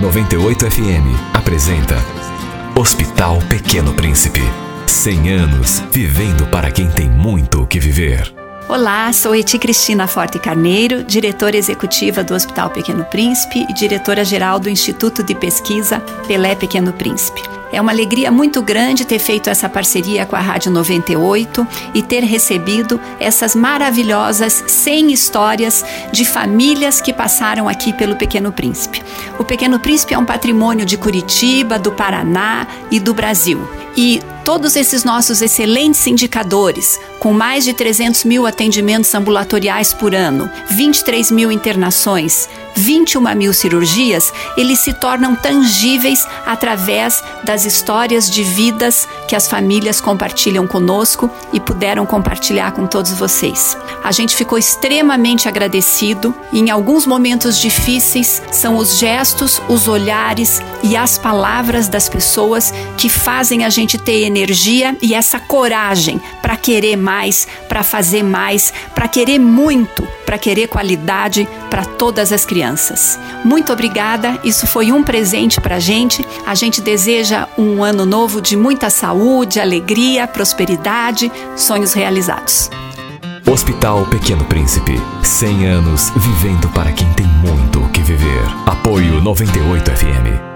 98 FM apresenta Hospital Pequeno Príncipe. 100 anos vivendo para quem tem muito o que viver. Olá, sou Eti Cristina Forte Carneiro, diretora executiva do Hospital Pequeno Príncipe e diretora-geral do Instituto de Pesquisa Pelé Pequeno Príncipe. É uma alegria muito grande ter feito essa parceria com a Rádio 98 e ter recebido essas maravilhosas 100 histórias de famílias que passaram aqui pelo Pequeno Príncipe. O Pequeno Príncipe é um patrimônio de Curitiba, do Paraná e do Brasil. E todos esses nossos excelentes indicadores, com mais de 300 mil atendimentos ambulatoriais por ano, 23 mil internações, 21 mil cirurgias, eles se tornam tangíveis através das histórias de vidas que as famílias compartilham conosco e puderam compartilhar com todos vocês. A gente ficou extremamente agradecido e em alguns momentos difíceis são os gestos, os olhares e as palavras das pessoas que fazem a gente ter energia e essa coragem para querer mais, para fazer mais, para querer muito, para querer qualidade para todas as crianças. Muito obrigada, isso foi um presente para a gente. A gente deseja um ano novo de muita saúde, alegria, prosperidade, sonhos realizados. Hospital Pequeno Príncipe. 100 anos vivendo para quem tem muito o que viver. Apoio 98 FM.